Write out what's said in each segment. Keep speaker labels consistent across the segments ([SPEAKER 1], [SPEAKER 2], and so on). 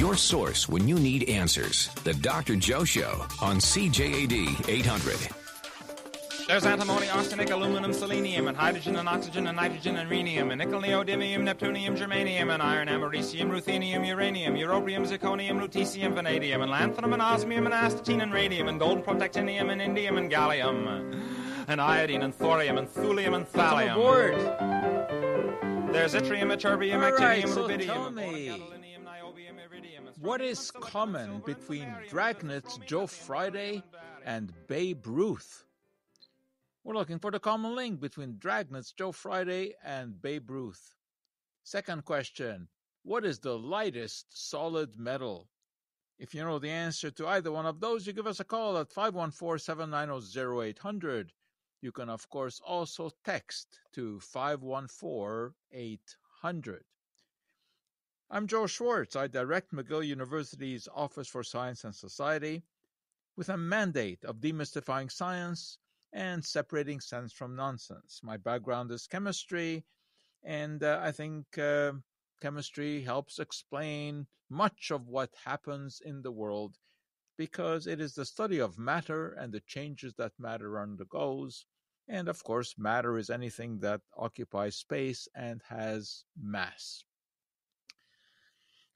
[SPEAKER 1] Your source when you need answers. The Dr. Joe Show on CJAD 800.
[SPEAKER 2] There's antimony, arsenic, aluminum, selenium, and hydrogen and oxygen and nitrogen and rhenium, and nickel, neodymium, neptunium, germanium, and iron, americium, ruthenium, uranium, europium, zirconium, lutetium, vanadium, and lanthanum, and osmium, and astatine, and radium, and gold, protactinium, and indium, and gallium, and iodine, and thorium, and thulium, and thallium.
[SPEAKER 3] aboard.
[SPEAKER 2] There's yttrium, ytterbium,
[SPEAKER 3] All right,
[SPEAKER 2] actinium,
[SPEAKER 3] so
[SPEAKER 2] rubidium,
[SPEAKER 3] What is common between Dragnet's Joe Friday
[SPEAKER 2] and
[SPEAKER 3] and Babe Ruth? We're looking for the common link between Dragnet's Joe Friday and Babe Ruth. Second question What is the lightest solid metal? If you know the answer to either one of those, you give us a call at 514 790 0800. You can, of course, also text to 514 800. I'm Joe Schwarcz. I direct McGill University's Office for Science and Society with a mandate of demystifying science and separating sense from nonsense. My background is chemistry, and uh, I think uh, chemistry helps explain much of what happens in the world because it is the study of matter and the changes that matter undergoes. And of course, matter is anything that occupies space and has mass.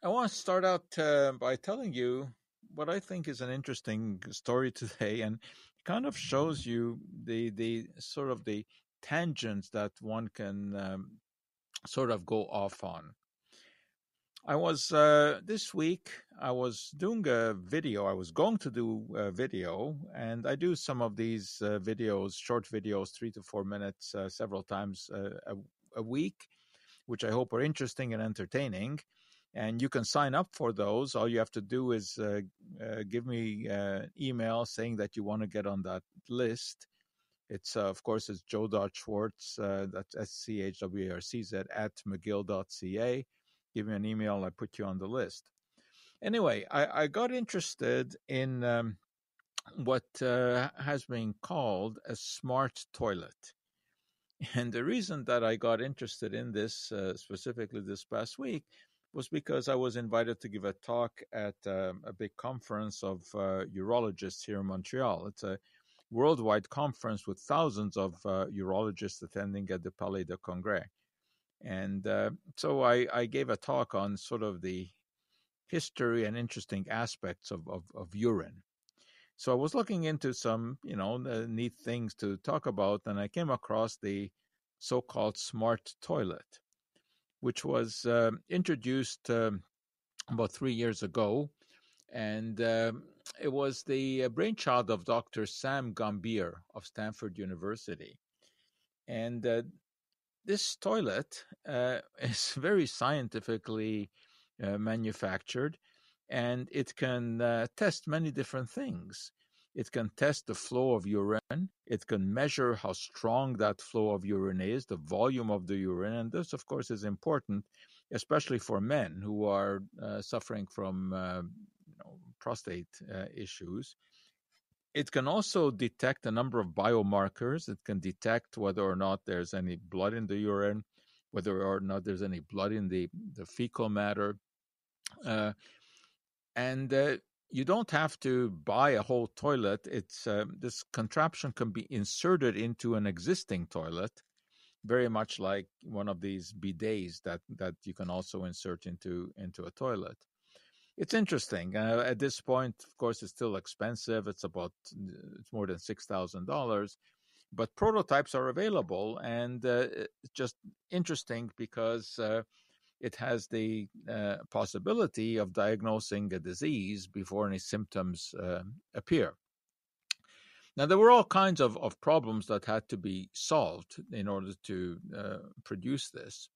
[SPEAKER 3] I want to start out uh, by telling you what I think is an interesting story today, and kind of shows you the the sort of the tangents that one can um, sort of go off on. I was uh, this week. I was doing a video. I was going to do a video, and I do some of these uh, videos, short videos, three to four minutes, uh, several times uh, a, a week, which I hope are interesting and entertaining and you can sign up for those. All you have to do is uh, uh, give me an uh, email saying that you want to get on that list. It's uh, of course it's joe joe.schwarcz, uh, that's S C H W A R C Z at mcgill.ca. Give me an email, I put you on the list. Anyway, I, I got interested in um, what uh, has been called a smart toilet. And the reason that I got interested in this, specifically this past week, was because I was invited to give a talk at um, a big conference of uh, urologists here in Montreal. It's a worldwide conference with thousands of uh, urologists attending at the Palais de Congrès. And uh, so I, I, gave a talk on sort of the history and interesting aspects of, of, of urine. So I was looking into some, you know, neat things to talk about, and I came across the so-called smart toilet which was uh, introduced um, about three years ago. And um, it was the brainchild of Dr. Sam Gambhir of Stanford University. And uh, this toilet uh, is very scientifically uh, manufactured and it can uh, test many different things. It can test the flow of urine. It can measure how strong that flow of urine is, the volume of the urine. And this, of course, is important, especially for men who are uh, suffering from uh, you know, prostate uh, issues. It can also detect a number of biomarkers. It can detect whether or not there's any blood in the urine, whether or not there's any blood in the, the fecal matter. Uh, and uh, you don't have to buy a whole toilet. It's uh, this contraption can be inserted into an existing toilet, very much like one of these bidets that that you can also insert into into a toilet. It's interesting. Uh, at this point, of course, it's still expensive. It's about it's more than six thousand dollars, but prototypes are available, and uh, it's just interesting because uh, it has the uh, possibility of diagnosing a disease before any symptoms uh, appear. Now, there were all kinds of, of problems that had to be solved in order to uh, produce this.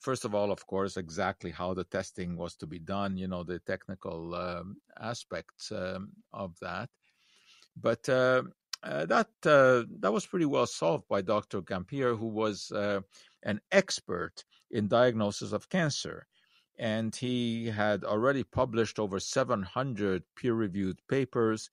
[SPEAKER 3] First of all, of course, exactly how the testing was to be done, you know, the technical um, aspects um, of that. But uh, uh, that uh, that was pretty well solved by Dr. Gambhir, who was an expert in diagnosis of cancer. And he had already published over 700 peer reviewed papers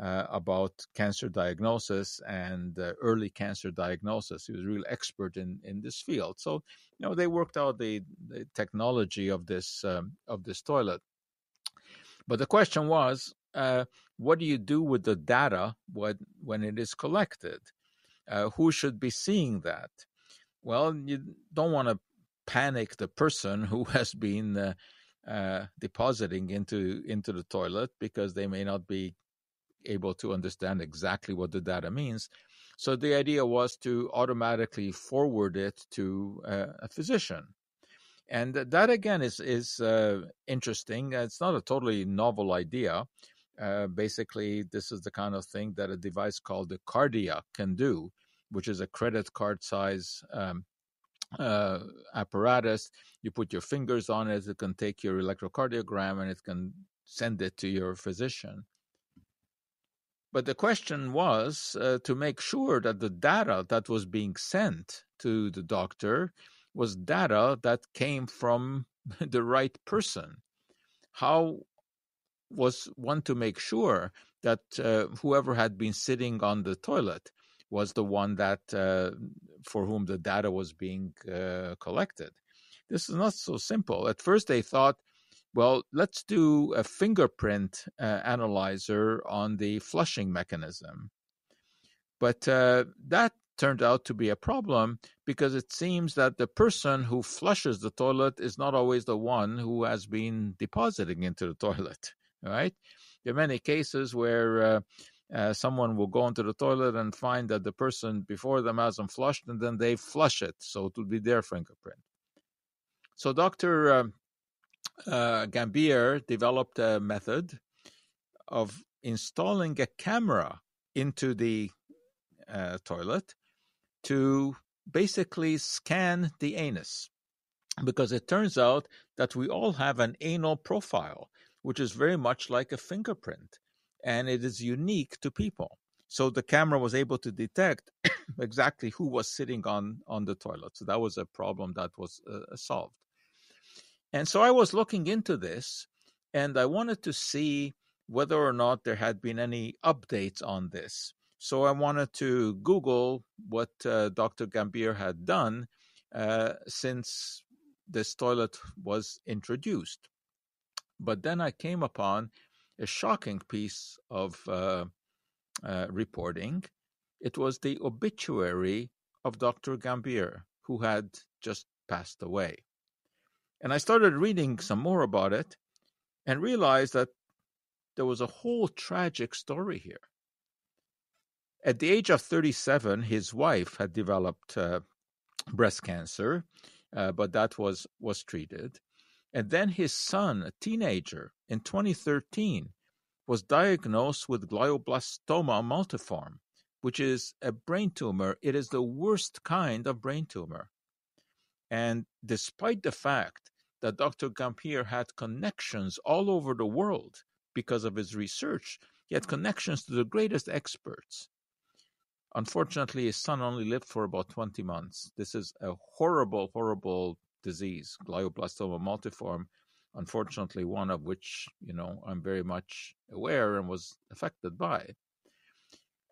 [SPEAKER 3] uh, about cancer diagnosis and uh, early cancer diagnosis. He was a real expert in, in this field. So, you know, they worked out the, the technology of this um, of this toilet. But the question was, uh, what do you do with the data when, when it is collected? Uh, who should be seeing that? Well, you don't want to panic the person who has been uh, uh, depositing into into the toilet because they may not be able to understand exactly what the data means. So the idea was to automatically forward it to uh, a physician. And that again is is uh, interesting. It's not a totally novel idea. Uh, basically, this is the kind of thing that a device called the Kardia can do, which is a credit card size um, uh, apparatus. You put your fingers on it, it can take your electrocardiogram and it can send it to your physician. But the question was uh, to make sure that the data that was being sent to the doctor was data that came from the right person. How was one to make sure that uh, whoever had been sitting on the toilet was the one that uh, for whom the data was being uh, collected. This is not so simple. At first, they thought, well, let's do a fingerprint uh, analyzer on the flushing mechanism. But uh, that turned out to be a problem because it seems that the person who flushes the toilet is not always the one who has been depositing into the toilet, right? There are many cases where uh, someone will go into the toilet and find that the person before them hasn't flushed, and then they flush it, so it will be their fingerprint. So Dr. Uh, uh, Gambhir developed a method of installing a camera into the uh, toilet to basically scan the anus, because it turns out that we all have an anal profile, which is very much like a fingerprint and it is unique to people. So the camera was able to detect exactly who was sitting on on the toilet. So that was a problem that was uh, solved. And so I was looking into this, and I wanted to see whether or not there had been any updates on this. So I wanted to Google what uh, Dr. Gambhir had done uh, since this toilet was introduced. But then I came upon a shocking piece of uh, uh, reporting. It was the obituary of Dr. Gambhir, who had just passed away. And I started reading some more about it and realized that there was a whole tragic story here. At the age of 37, his wife had developed uh, breast cancer, uh, but that was was treated. And then his son, a teenager, in 2013, was diagnosed with glioblastoma multiforme, which is a brain tumor. It is the worst kind of brain tumor. And despite the fact that Dr. Gambhir had connections all over the world because of his research, he had connections to the greatest experts. Unfortunately, his son only lived for about 20 months. This is a horrible, horrible disease, glioblastoma multiforme, unfortunately, one of which, you know, I'm very much aware and was affected by.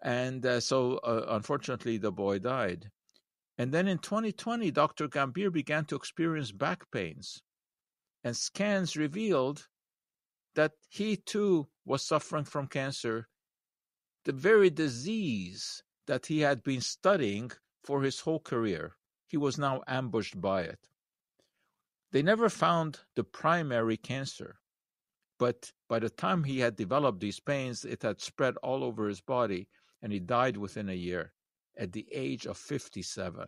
[SPEAKER 3] And uh, so, uh, unfortunately, the boy died. And then in 2020, Dr. Gambhir began to experience back pains. And scans revealed that he too was suffering from cancer, the very disease that he had been studying for his whole career. He was now ambushed by it. They never found the primary cancer, but by the time he had developed these pains, it had spread all over his body, and he died within a year at the age of 57.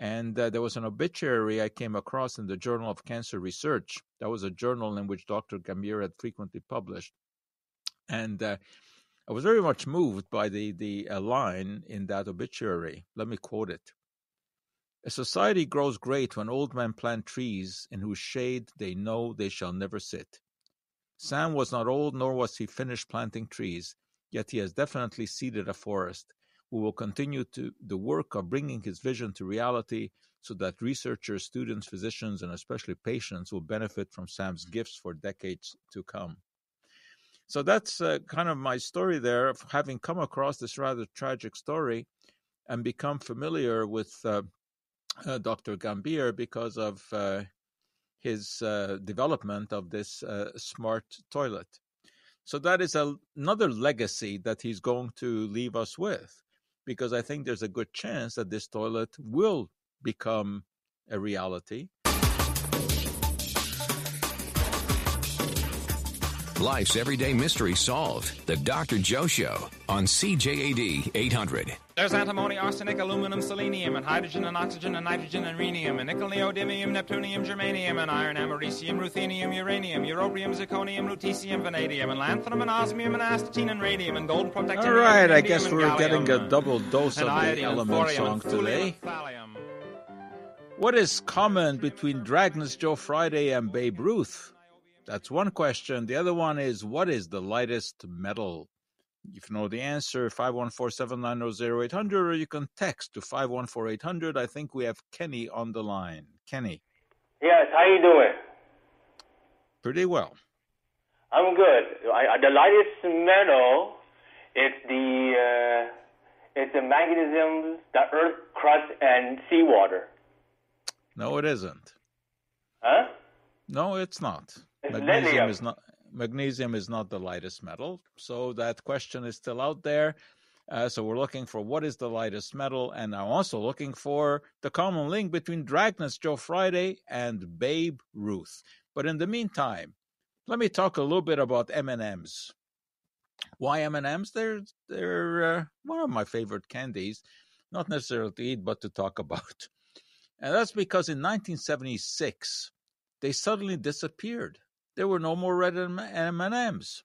[SPEAKER 3] And uh, there was an obituary I came across in the Journal of Cancer Research. That was a journal in which Dr. Gambhir had frequently published. And uh, I was very much moved by the, the uh, line in that obituary. Let me quote it. A society grows great when old men plant trees in whose shade they know they shall never sit. Sam was not old, nor was he finished planting trees, yet he has definitely seeded a forest. We will continue to the work of bringing his vision to reality so that researchers, students, physicians, and especially patients will benefit from Sam's gifts for decades to come. So that's uh, kind of my story there of having come across this rather tragic story and become familiar with uh, uh, Dr. Gambhir because of uh, his uh, development of this uh, smart toilet. So that is a, another legacy that he's going to leave us with, because I think there's a good chance that this toilet will become a reality.
[SPEAKER 1] Life's everyday mystery solved. The Dr. Joe Show on CJAD 800.
[SPEAKER 2] There's antimony, arsenic, aluminum, selenium, and hydrogen and oxygen and nitrogen and rhenium, and nickel, neodymium, neptunium, germanium, and iron, americium, ruthenium, uranium, europium, zirconium, lutetium, vanadium, and lanthanum, and osmium, and astatine, and radium, and gold protecting.
[SPEAKER 3] All right, I guess we're getting a double dose of the element song today. What is common between Dragnet's Joe Friday and Babe Ruth? That's one question. The other one is what is the lightest metal? If you know the answer, 514-790-0800, or you can text to 514-800. I think we have Kenny on the line. Kenny.
[SPEAKER 4] Yes, how you doing?
[SPEAKER 3] Pretty well.
[SPEAKER 4] I'm good. I, the lightest metal is the uh, it's the magnesium, the earth crust, and seawater.
[SPEAKER 3] No, it isn't.
[SPEAKER 4] Huh?
[SPEAKER 3] No, it's not. Magnesium is not magnesium is not the lightest metal. So that question is still out there. Uh, so we're looking for what is the lightest metal, and I'm also looking for the common link between Dragnet's Joe Friday and Babe Ruth. But in the meantime, let me talk a little bit about M&Ms. Why M&Ms? They're they're uh, one of my favorite candies, not necessarily to eat, but to talk about. And that's because in 1976 they suddenly disappeared. There were no more red M&Ms.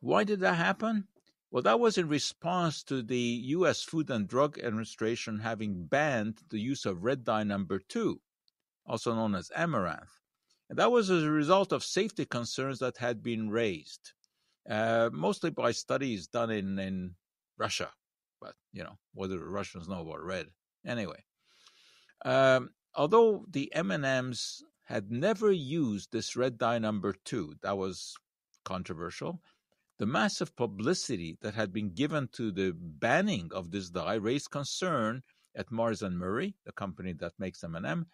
[SPEAKER 3] Why did that happen? Well, that was in response to the U.S. Food and Drug Administration having banned the use of red dye number two, also known as amaranth. And that was as a result of safety concerns that had been raised, uh, mostly by studies done in, in Russia. But, you know, what do the Russians know about red? Anyway, um, although the M&Ms had never used this red dye number two, that was controversial. The massive publicity that had been given to the banning of this dye raised concern at Mars and Murrie, the company that makes M&M,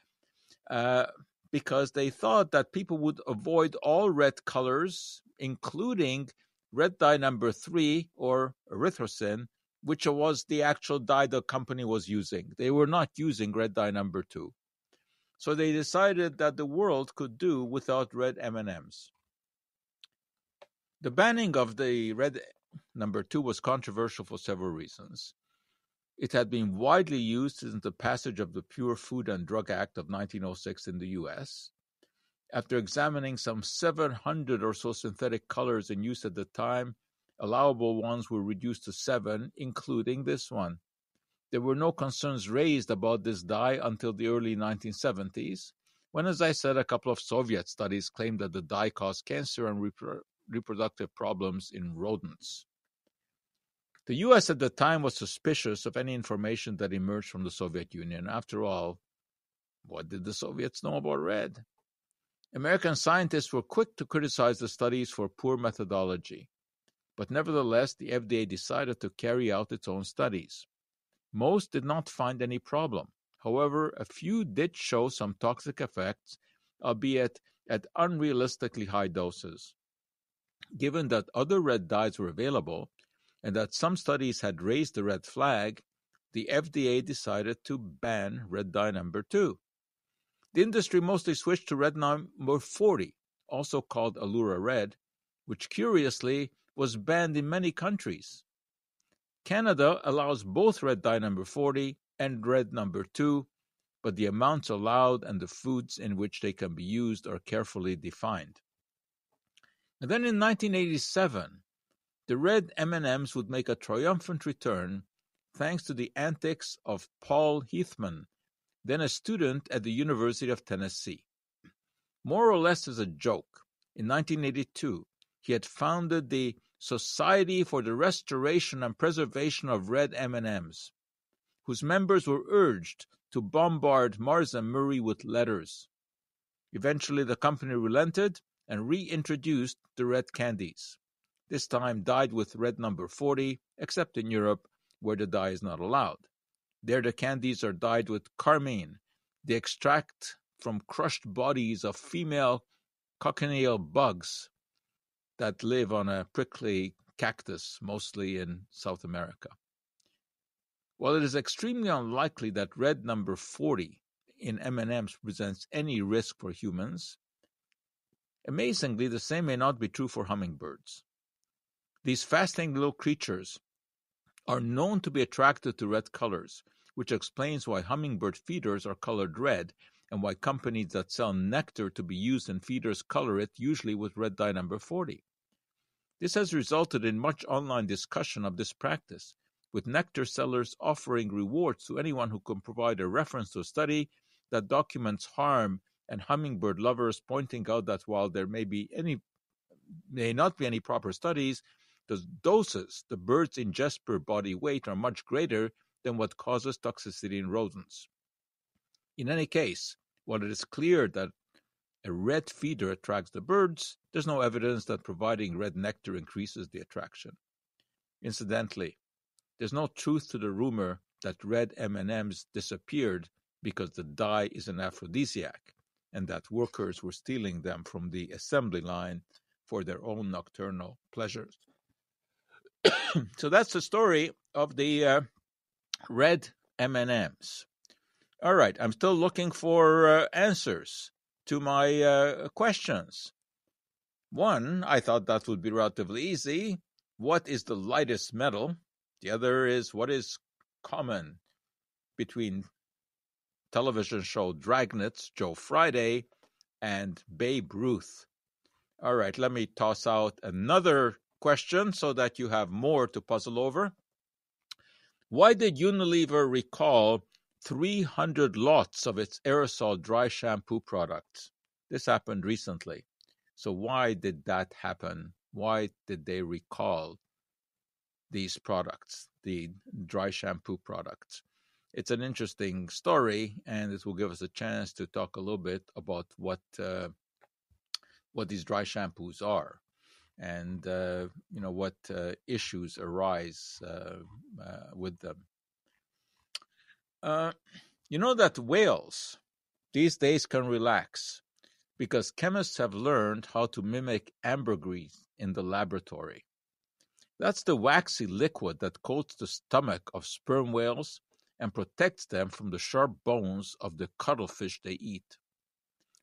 [SPEAKER 3] uh, because they thought that people would avoid all red colors, including red dye number three or erythrosine, which was the actual dye the company was using. They were not using red dye number two. So they decided that the world could do without red M&Ms. The banning of the red number two was controversial for several reasons. It had been widely used since the passage of the Pure Food and Drug Act of 1906 in the US. After examining some 700 or so synthetic colors in use at the time, allowable ones were reduced to seven, including this one. There were no concerns raised about this dye until the early 1970s, when, as I said, a couple of Soviet studies claimed that the dye caused cancer and repro- reproductive problems in rodents. The US at the time was suspicious of any information that emerged from the Soviet Union. After all, what did the Soviets know about red? American scientists were quick to criticize the studies for poor methodology, but nevertheless, the FDA decided to carry out its own studies. Most did not find any problem. However, a few did show some toxic effects, albeit at unrealistically high doses. Given that other red dyes were available and that some studies had raised the red flag, the FDA decided to ban red dye number two. The industry mostly switched to red number 40, also called Allura Red, which curiously was banned in many countries. Canada allows both red dye number 40 and red number 2, but the amounts allowed and the foods in which they can be used are carefully defined. And then in 1987, the red M&Ms would make a triumphant return thanks to the antics of Paul Hethmon, then a student at the University of Tennessee. More or less as a joke, in 1982, he had founded the Society for the Restoration and Preservation of Red M&Ms, whose members were urged to bombard Mars and Murrie with letters. Eventually, the company relented and reintroduced the red candies, this time dyed with red number 40, except in Europe, where the dye is not allowed. There, the candies are dyed with carmine, the extract from crushed bodies of female cochineal bugs that live on a prickly cactus, mostly in South America. While it is extremely unlikely that red number 40 in M&Ms presents any risk for humans, amazingly the same may not be true for hummingbirds. These fascinating little creatures are known to be attracted to red colors, which explains why hummingbird feeders are colored red and why companies that sell nectar to be used in feeders color it usually with red dye number 40. This has resulted in much online discussion of this practice, with nectar sellers offering rewards to anyone who can provide a reference to a study that documents harm and hummingbird lovers pointing out that while there may be any may not be any proper studies, the doses the birds ingest per body weight are much greater than what causes toxicity in rodents. In any case, while it is clear that a red feeder attracts the birds, there's no evidence that providing red nectar increases the attraction. Incidentally, there's no truth to the rumor that red M&Ms disappeared because the dye is an aphrodisiac and that workers were stealing them from the assembly line for their own nocturnal pleasures. so that's the story of the uh, red M&Ms. All right, I'm still looking for uh, answers to my uh, questions. One, I thought that would be relatively easy. What is the lightest metal? The other is what is common between television show Dragnet's Joe Friday and Babe Ruth. All right, let me toss out another question so that you have more to puzzle over. Why did Unilever recall 300 lots of its aerosol dry shampoo products? This happened recently. So, why did that happen? Why did they recall these products, the dry shampoo products? It's an interesting story, and it will give us a chance to talk a little bit about what uh, what these dry shampoos are and uh, you know what uh, issues arise uh, uh with them. Uh, you know that whales these days can relax because chemists have learned how to mimic ambergris in the laboratory. That's the waxy liquid that coats the stomach of sperm whales and protects them from the sharp bones of the cuttlefish they eat.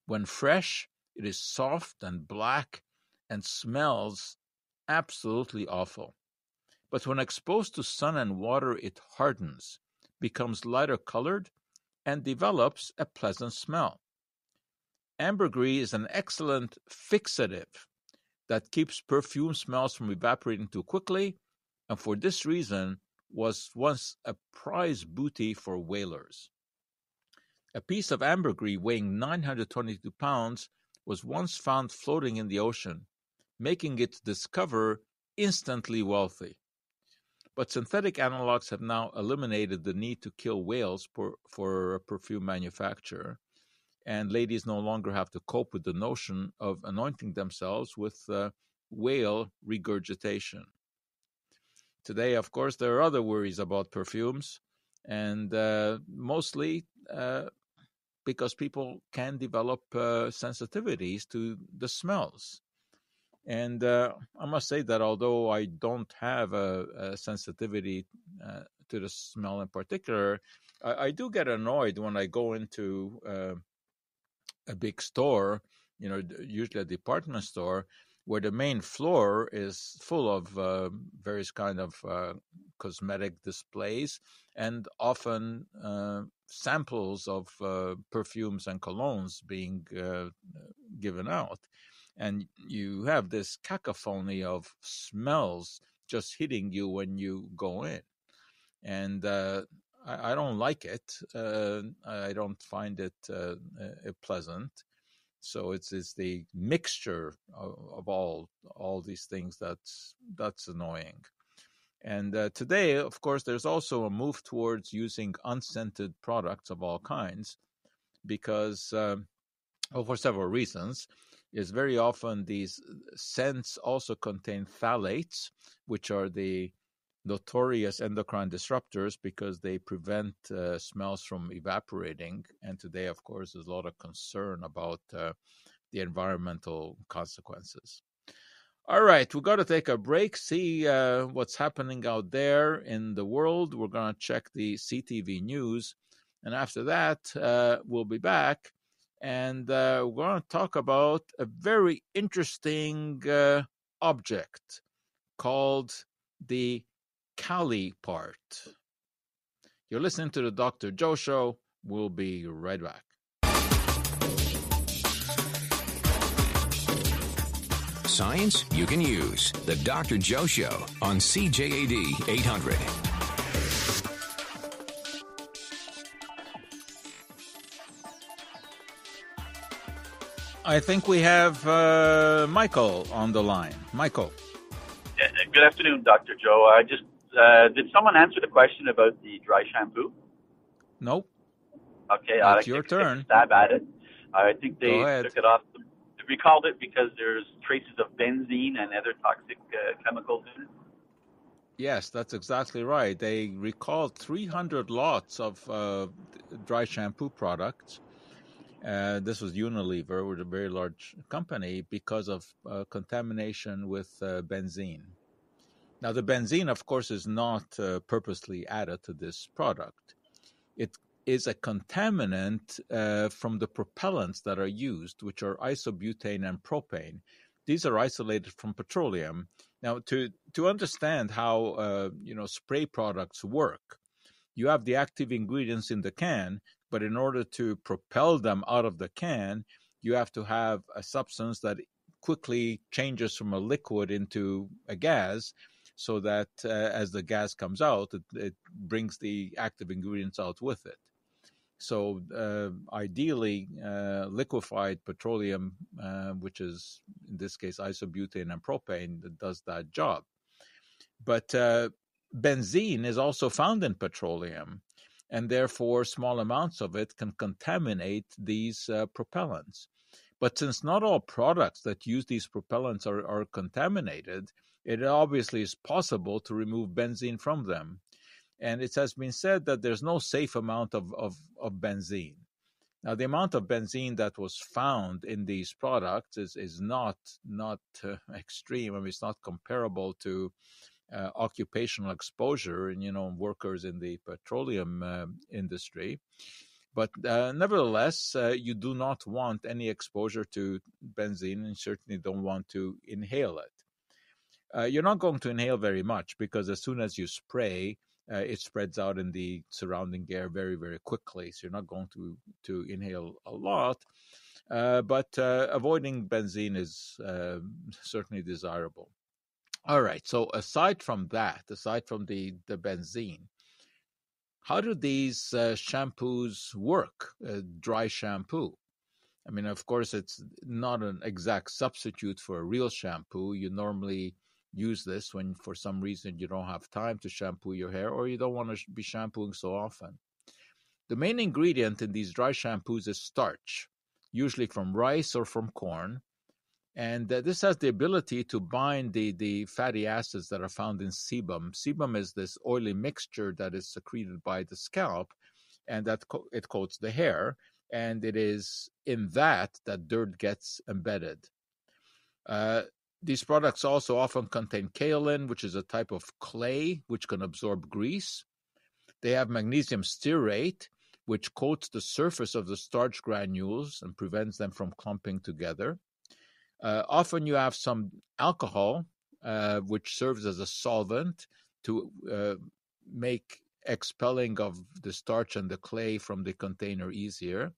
[SPEAKER 3] When fresh, it is soft and black and smells absolutely awful. But when exposed to sun and water, it hardens, becomes lighter colored, and develops a pleasant smell. Ambergris is an excellent fixative that keeps perfume smells from evaporating too quickly, and for this reason was once a prize booty for whalers. A piece of ambergris weighing 922 pounds was once found floating in the ocean, making its discoverer instantly wealthy. But synthetic analogs have now eliminated the need to kill whales for, for perfume manufacture, and ladies no longer have to cope with the notion of anointing themselves with uh, whale regurgitation. Today, of course, there are other worries about perfumes, and uh, mostly uh, because people can develop uh, sensitivities to the smells. And uh, I must say that although I don't have a, a sensitivity uh, to the smell in particular, I, I, do get annoyed when I go into uh, a big store, you know, usually a department store, where the main floor is full of uh, various kind of uh, cosmetic displays and often uh, samples of uh, perfumes and colognes being given out and you have this cacophony of smells just hitting you when you go in and uh, I, I, don't like it i don't find it pleasant so it's it's the mixture of, of all all these things that's that's annoying. And uh, today, of course, there's also a move towards using unscented products of all kinds, because um, well, for several reasons. Is very often these scents also contain phthalates, which are the notorious endocrine disruptors because they prevent uh, smells from evaporating. And today, of course, there's a lot of concern about uh, the environmental consequences. All right, we've got to take a break, see uh, what's happening out there in the world. We're going to check the CTV news. And after that, uh, we'll be back and uh, we're going to talk about a very interesting uh, object called the Kali part. You're listening to the Dr. Joe Show. We'll be right back.
[SPEAKER 1] Science you can use. The Dr. Joe Show on CJAD 800.
[SPEAKER 3] I think we have uh, Michael on the line. Michael.
[SPEAKER 5] Good afternoon, Dr. Joe. I just uh, did someone answer the question about the dry shampoo?
[SPEAKER 3] Nope.
[SPEAKER 5] Okay,
[SPEAKER 3] it's your turn.
[SPEAKER 5] Stab at it. I think they took it off. We called it because there's traces of benzene and other toxic uh, chemicals in it.
[SPEAKER 3] Yes, that's exactly right. They recalled 300 lots of uh, dry shampoo products. Uh, this was Unilever, which is a very large company, because of uh, contamination with uh, benzene. Now, the benzene, of course, is not uh, purposely added to this product. It is a contaminant uh, from the propellants that are used, which are isobutane and propane. These are isolated from petroleum. Now, to to understand how uh, you know spray products work, you have the active ingredients in the can, but in order to propel them out of the can, you have to have a substance that quickly changes from a liquid into a gas, so that uh, as the gas comes out, it, it brings the active ingredients out with it. So uh, ideally, uh, liquefied petroleum, uh, which is in this case isobutane and propane, that does that job. But uh, benzene is also found in petroleum, and therefore small amounts of it can contaminate these uh, propellants. But since not all products that use these propellants are, are contaminated, it obviously is possible to remove benzene from them and it has been said that there's no safe amount of, of, of benzene. Now, the amount of benzene that was found in these products is, is not not uh, extreme. I mean, it's not comparable to uh, occupational exposure and you know workers in the petroleum uh, industry. But uh, nevertheless, uh, you do not want any exposure to benzene, and certainly don't want to inhale it. Uh, you're not going to inhale very much because as soon as you spray, uh, it spreads out in the surrounding air very, very quickly. So you're not going to to inhale a lot, but avoiding benzene is certainly desirable. All right. So aside from that, aside from the the benzene, how do these uh, shampoos work? Uh, dry shampoo. I mean, of course, it's not an exact substitute for a real shampoo. You normally use this when for some reason you don't have time to shampoo your hair or you don't want to be shampooing so often. The main ingredient in these dry shampoos is starch, usually from rice or from corn. And uh, this has the ability to bind the, the fatty acids that are found in sebum. Sebum is this oily mixture that is secreted by the scalp, and that co- it coats the hair. And it is in that that dirt gets embedded. Uh, these products also often contain kaolin, which is a type of clay which can absorb grease. They have magnesium stearate, which coats the surface of the starch granules and prevents them from clumping together. Uh, often you have some alcohol, uh, which serves as a solvent to uh, make expelling of the starch and the clay from the container easier.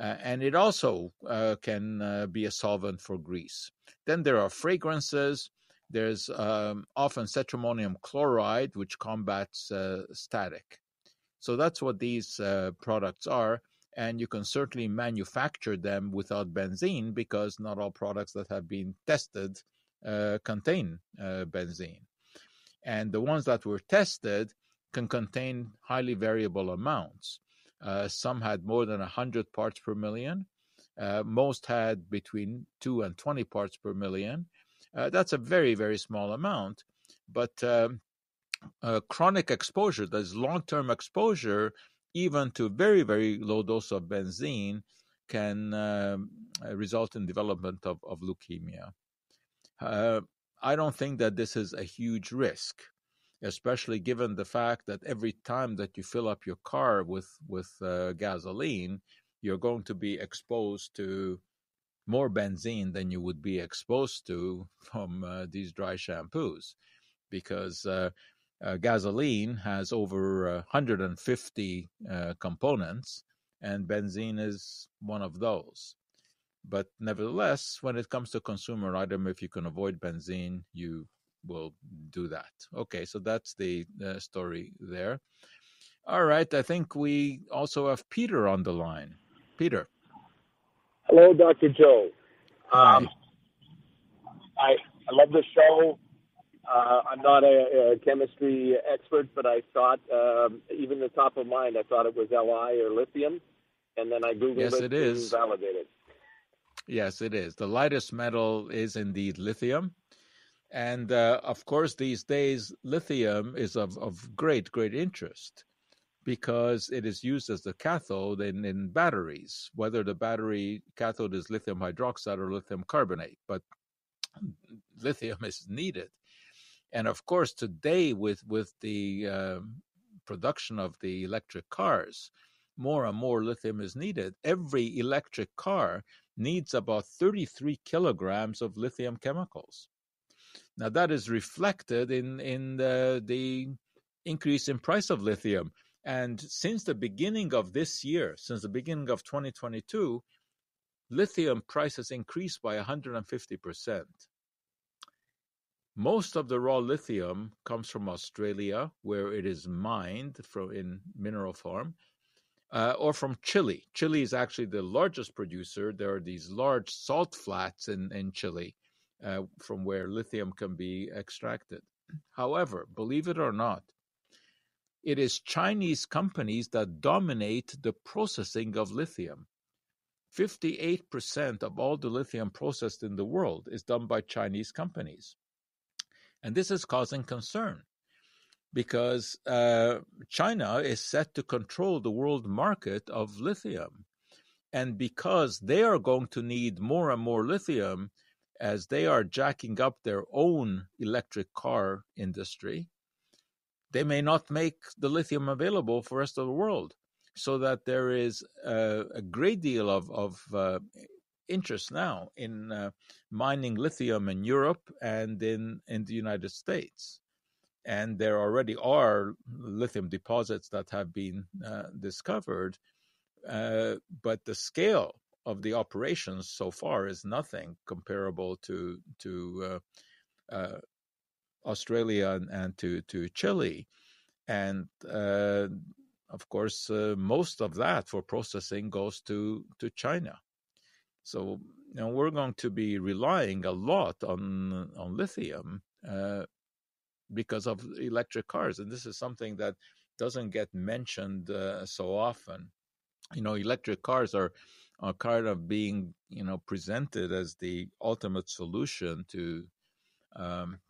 [SPEAKER 3] Uh, and it also uh, can uh, be a solvent for grease. Then there are fragrances. There's um, often cetrimonium chloride, which combats static. So that's what these products are. And you can certainly manufacture them without benzene because not all products that have been tested uh, contain benzene. And the ones that were tested can contain highly variable amounts. Uh, some had more than 100 parts per million. Uh, most had between 2 and 20 parts per million. Uh, that's a very, very small amount. But um, uh, chronic exposure, that is long-term exposure, even to very very low dose of benzene, can um, result in development of, of leukemia. Uh, I don't think that this is a huge risk, especially given the fact that every time that you fill up your car with with uh, gasoline, you're going to be exposed to more benzene than you would be exposed to from uh, these dry shampoos, because uh, uh, gasoline has over 150 uh, components, and benzene is one of those. But nevertheless, when it comes to consumer item, if you can avoid benzene, you will do that. Okay, so that's the uh, story there. All right, I think we also have Peter on the line. Peter.
[SPEAKER 6] Hello, Dr. Joe.
[SPEAKER 3] Hi. Um,
[SPEAKER 6] I, I love the show. Uh, I'm not a, a, chemistry expert, but I thought, um, even the top of mind, I thought it was Li or lithium, and then I googled
[SPEAKER 3] yes,
[SPEAKER 6] it,
[SPEAKER 3] it is.
[SPEAKER 6] validated.
[SPEAKER 3] Yes, it is. The lightest metal is indeed lithium. And uh, of course, these days, lithium is of, of great, great interest because it is used as the cathode in, in batteries, whether the battery cathode is lithium hydroxide or lithium carbonate. But lithium is needed. And of course, today, with, with the uh, production of the electric cars, more and more lithium is needed. Every electric car needs about 33 kilograms of lithium chemicals. Now that is reflected in in the, the increase in price of lithium. And since the beginning of this year, since the beginning of 2022, lithium prices increased by 150%. Most of the raw lithium comes from Australia, where it is mined from in mineral form, uh, or from Chile. Chile is actually the largest producer. There are these large salt flats in, in Chile uh, from where lithium can be extracted. However, believe it or not, it is Chinese companies that dominate the processing of lithium. 58% of all the lithium processed in the world is done by Chinese companies. And this is causing concern because uh, China is set to control the world market of lithium. And because they are going to need more and more lithium as they are jacking up their own electric car industry, they may not make the lithium available for the rest of the world. So that there is a, a great deal of, of uh, interest now in uh, mining lithium in Europe and in, in the United States and there already are lithium deposits that have been uh, discovered, uh, but the scale of the operations so far is nothing comparable to to uh, uh Australia and, and, to to Chile, and uh, of course uh, most of that for processing goes to to China. So you know, we're going to be relying a lot on on lithium because of electric cars. And this is something that doesn't get mentioned uh, so often. You know, electric cars are are kind of being you know presented as the ultimate solution to um,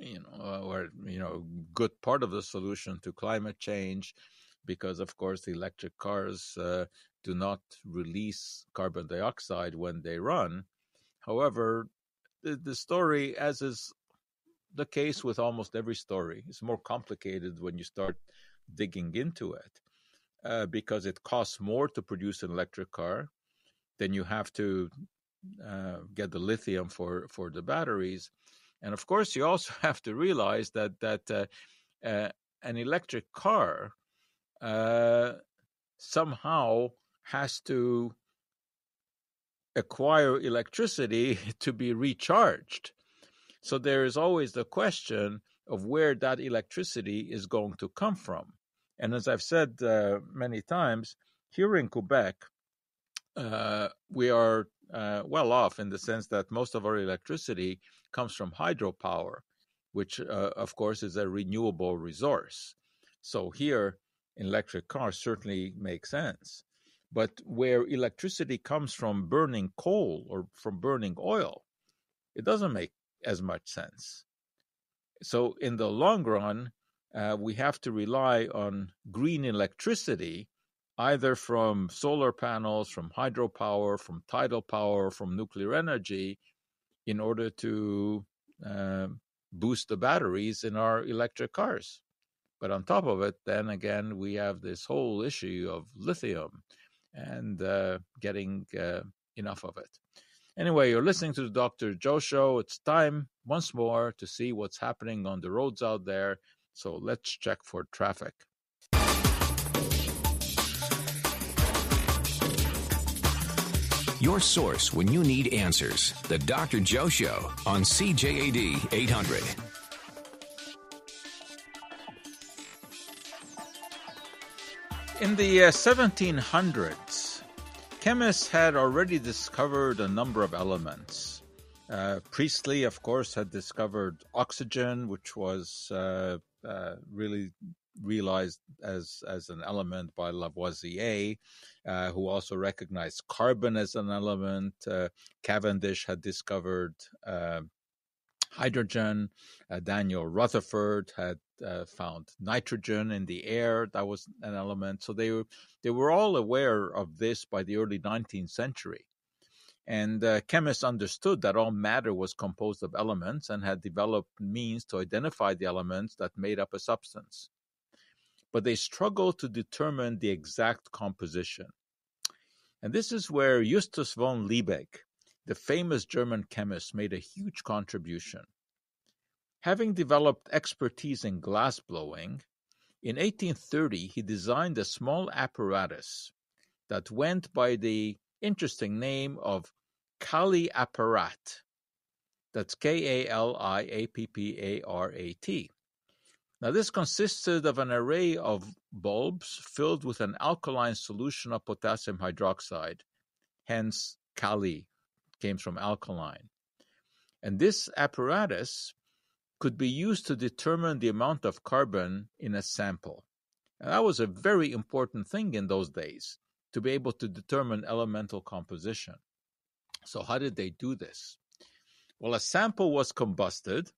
[SPEAKER 3] you know or you know good part of the solution to climate change because of course the electric cars uh, do not release carbon dioxide when they run however the, the story as is the case with almost every story. is more complicated when you start digging into it uh, because it costs more to produce an electric car. Then you have to uh, get the lithium for, for the batteries. And of course, you also have to realize that, that uh, uh an electric car uh, somehow has to acquire electricity to be recharged. So there is always the question of where that electricity is going to come from. And as I've said uh, many times, here in Quebec, uh, we are uh, well off in the sense that most of our electricity comes from hydropower, which, uh, of course, is a renewable resource. So here, electric cars certainly make sense. But where electricity comes from burning coal or from burning oil, it doesn't make as much sense. So, in the long run, uh, we have to rely on green electricity, either from solar panels, from hydropower, from tidal power, from nuclear energy, in order to uh, boost the batteries in our electric cars. But on top of it, then again, we have this whole issue of lithium and uh, getting uh, enough of it. Anyway, you're listening to the Dr. Joe Show. It's time once more to see what's happening on the roads out there. So let's check for traffic.
[SPEAKER 1] Your source when you need answers. The Dr. Joe Show on CJAD 800.
[SPEAKER 3] In the uh, 1700s, chemists had already discovered a number of elements. Uh, Priestley, of course, had discovered oxygen, which was uh, uh, really realized as as an element by Lavoisier, uh, who also recognized carbon as an element. Uh, Cavendish had discovered uh, hydrogen. Uh, Daniel Rutherford had uh, found nitrogen in the air. That was an element. So they were they were all aware of this by the early 19th century. And uh, chemists understood that all matter was composed of elements and had developed means to identify the elements that made up a substance. But they struggled to determine the exact composition. And this is where Justus von Liebig, the famous German chemist, made a huge contribution. Having developed expertise in glass blowing, in 1830 he designed a small apparatus that went by the interesting name of Kali apparat. That's K A L I A P P A R A T. Now, this consisted of an array of bulbs filled with an alkaline solution of potassium hydroxide, hence Kali came from alkaline. And this apparatus could be used to determine the amount of carbon in a sample. And that was a very important thing in those days to be able to determine elemental composition. So, how did they do this? Well, a sample was combusted,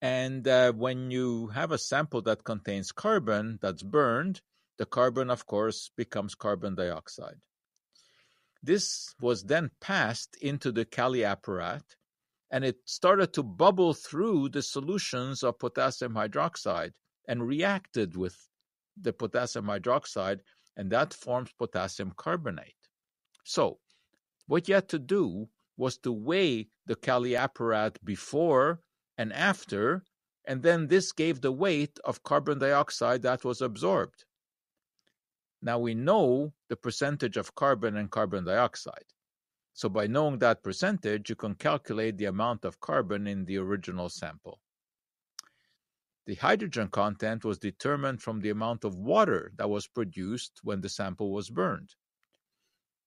[SPEAKER 3] and uh, when you have a sample that contains carbon that's burned, the carbon, of course, becomes carbon dioxide. This was then passed into the Kali apparat, and it started to bubble through the solutions of potassium hydroxide and reacted with the potassium hydroxide and that forms potassium carbonate. So, what you had to do was to weigh the Kali apparat before and after, and then this gave the weight of carbon dioxide that was absorbed. Now we know the percentage of carbon and carbon dioxide. So by knowing that percentage, you can calculate the amount of carbon in the original sample. The hydrogen content was determined from the amount of water that was produced when the sample was burned.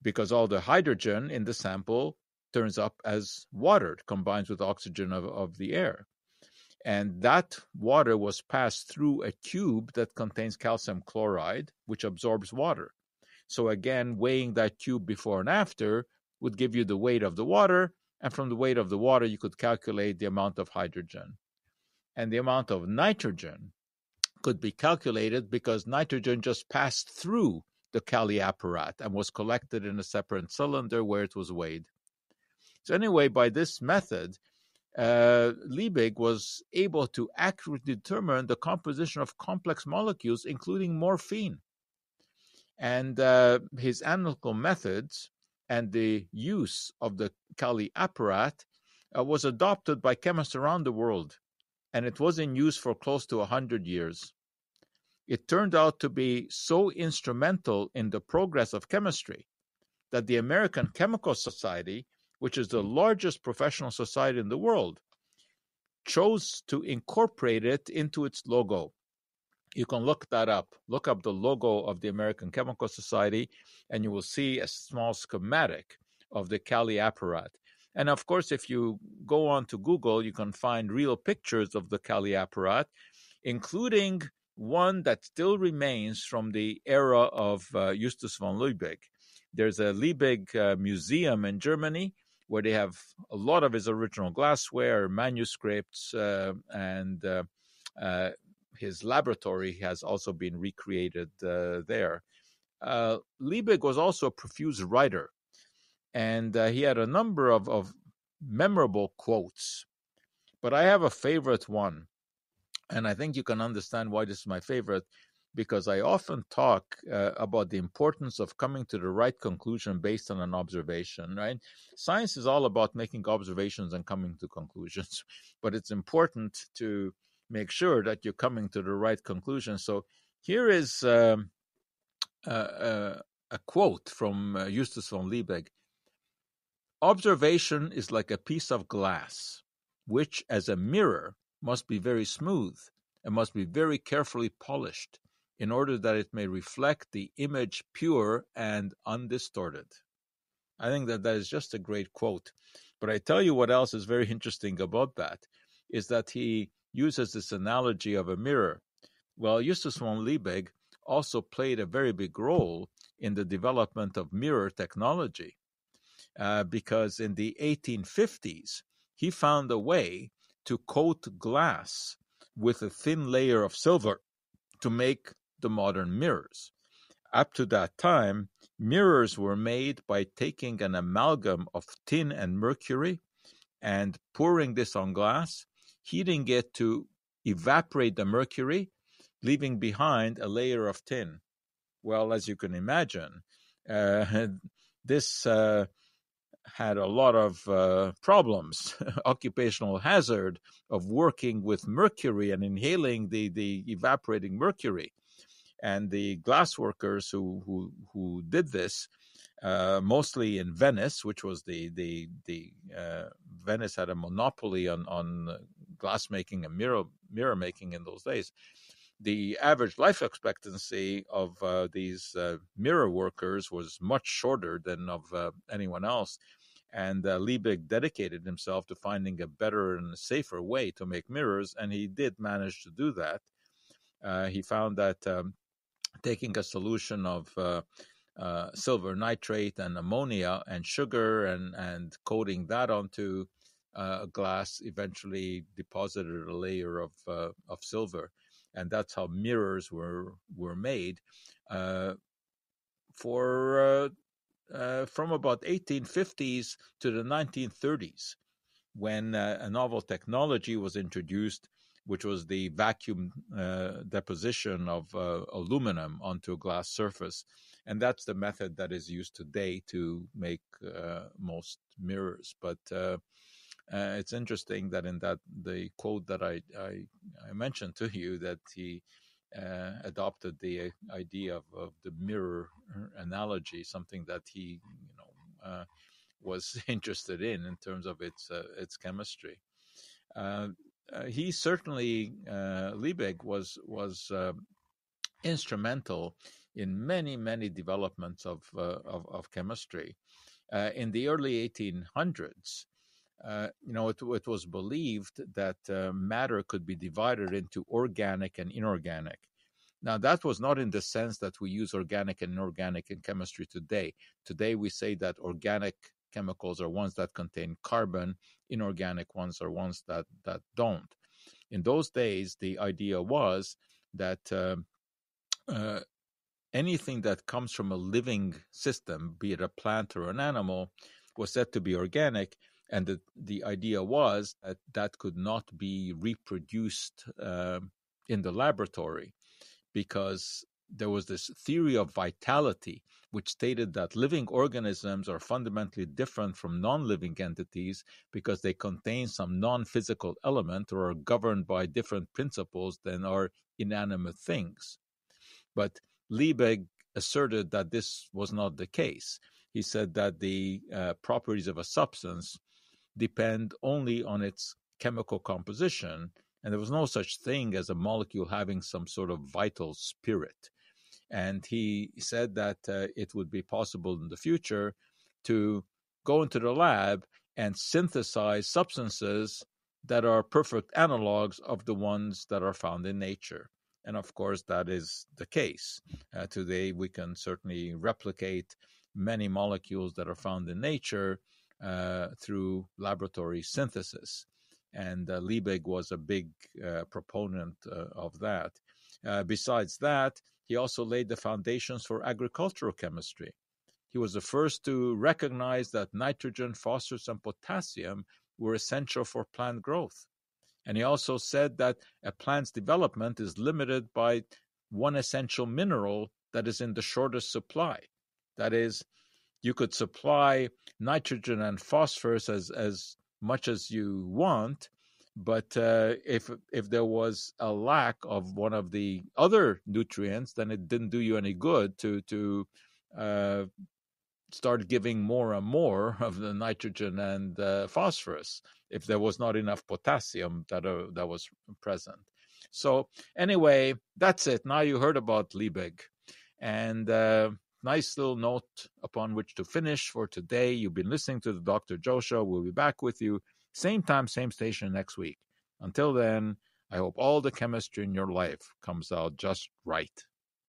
[SPEAKER 3] Because all the hydrogen in the sample turns up as water, combines with oxygen of, of the air. And that water was passed through a tube that contains calcium chloride, which absorbs water. So, again, weighing that tube before and after would give you the weight of the water. And from the weight of the water, you could calculate the amount of hydrogen and the amount of nitrogen could be calculated because nitrogen just passed through the Kali apparat and was collected in a separate cylinder where it was weighed. So, anyway, by this method, uh, Liebig was able to accurately determine the composition of complex molecules, including morphine. And uh, his analytical methods and the use of the Kali apparat uh, was adopted by chemists around the world and it was in use for close to a hundred years. It turned out to be so instrumental in the progress of chemistry that the American Chemical Society, which is the largest professional society in the world, chose to incorporate it into its logo. You can look that up. Look up the logo of the American Chemical Society, and you will see a small schematic of the Kaliapparat. And of course, if you go on to Google, you can find real pictures of the Kaliapparat, including one that still remains from the era of uh, Justus von Liebig. There's a Liebig uh, museum in Germany where they have a lot of his original glassware, manuscripts, uh, and uh, uh, his laboratory has also been recreated uh, there. Uh, Liebig was also a profuse writer, and he had a number of, of memorable quotes. But I have a favorite one, and I think you can understand why this is my favorite because I often talk uh, about the importance of coming to the right conclusion based on an observation, right? Science is all about making observations and coming to conclusions, but it's important to make sure that you're coming to the right conclusion. So here is um, a, a, quote from uh, Justus von Liebig Observation is like a piece of glass, which, as a mirror, must be very smooth and must be very carefully polished in order that it may reflect the image pure and undistorted. I think that that is just a great quote. But I tell you what else is very interesting about that is that he uses this analogy of a mirror. Well, Justus von Liebig also played a very big role in the development of mirror technology uh, because in the 1850s, he found a way to coat glass with a thin layer of silver to make the modern mirrors. Up to that time, mirrors were made by taking an amalgam of tin and mercury and pouring this on glass heating it to evaporate the mercury, leaving behind a layer of tin. Well, as you can imagine, uh, this uh, had a lot of uh, problems, occupational hazard of working with mercury and inhaling the, the evaporating mercury. And the glass workers who, who, who did this, uh, mostly in Venice, which was the the the uh, Venice had a monopoly on on glassmaking and mirror mirror making in those days, the average life expectancy of uh, these uh, mirror workers was much shorter than of uh, anyone else. And uh, Liebig dedicated himself to finding a better and safer way to make mirrors, and he did manage to do that. Uh, he found that um, taking a solution of uh, uh, silver nitrate and ammonia and sugar and, and coating that onto uh, glass eventually deposited a layer of uh, of silver, and that's how mirrors were were made. Uh, for uh, uh, from about 1850s to the 1930s, when a novel technology was introduced, which was the vacuum deposition of aluminum onto a glass surface, and that's the method that is used today to make most mirrors. But uh, it's interesting that in that the quote that I, I, I mentioned to you that he uh, adopted the idea of, of, the mirror analogy, something that he you know uh, was interested in in terms of its uh, its chemistry. Uh, uh, Uh, he certainly uh, Liebig was was uh, instrumental in many many developments of of, of, chemistry. in the early 1800s, uh, you know, it, it, was believed that uh, matter could be divided into organic and inorganic. Now, that was not in the sense that we use organic and inorganic in chemistry today. Today, we say that organic chemicals are ones that contain carbon, inorganic ones are ones that, that don't. In those days, the idea was that uh, uh, anything that comes from a living system, be it a plant or an animal, was said to be organic and the, the idea was that that could not be reproduced uh, in the laboratory because there was this theory of vitality which stated that living organisms are fundamentally different from non-living entities because they contain some non-physical element or are governed by different principles than are inanimate things but liebig asserted that this was not the case he said that the uh, properties of a substance depend only on its chemical composition, and there was no such thing as a molecule having some sort of vital spirit. And he said that uh, it would be possible in the future to go into the lab and synthesize substances that are perfect analogs of the ones that are found in nature. And of course, that is the case. Uh, today, we can certainly replicate many molecules that are found in nature uh, through laboratory synthesis. And uh, Liebig was a big uh, proponent uh, of that. Uh, besides that, he also laid the foundations for agricultural chemistry. He was the first to recognize that nitrogen, phosphorus, and potassium were essential for plant growth. And he also said that a plant's development is limited by one essential mineral that is in the shortest supply. That is, you could supply nitrogen and phosphorus as, as much as you want, but uh, if if there was a lack of one of the other nutrients, then it didn't do you any good to to uh, start giving more and more of the nitrogen and uh, phosphorus if there was not enough potassium that uh, that was present. So anyway, that's it. Now you heard about Liebig, and uh, nice little note upon which to finish for today. You've been listening to the Dr. Joe Show. We'll be back with you same time, same station next week. Until then, I hope all the chemistry in your life comes out just right.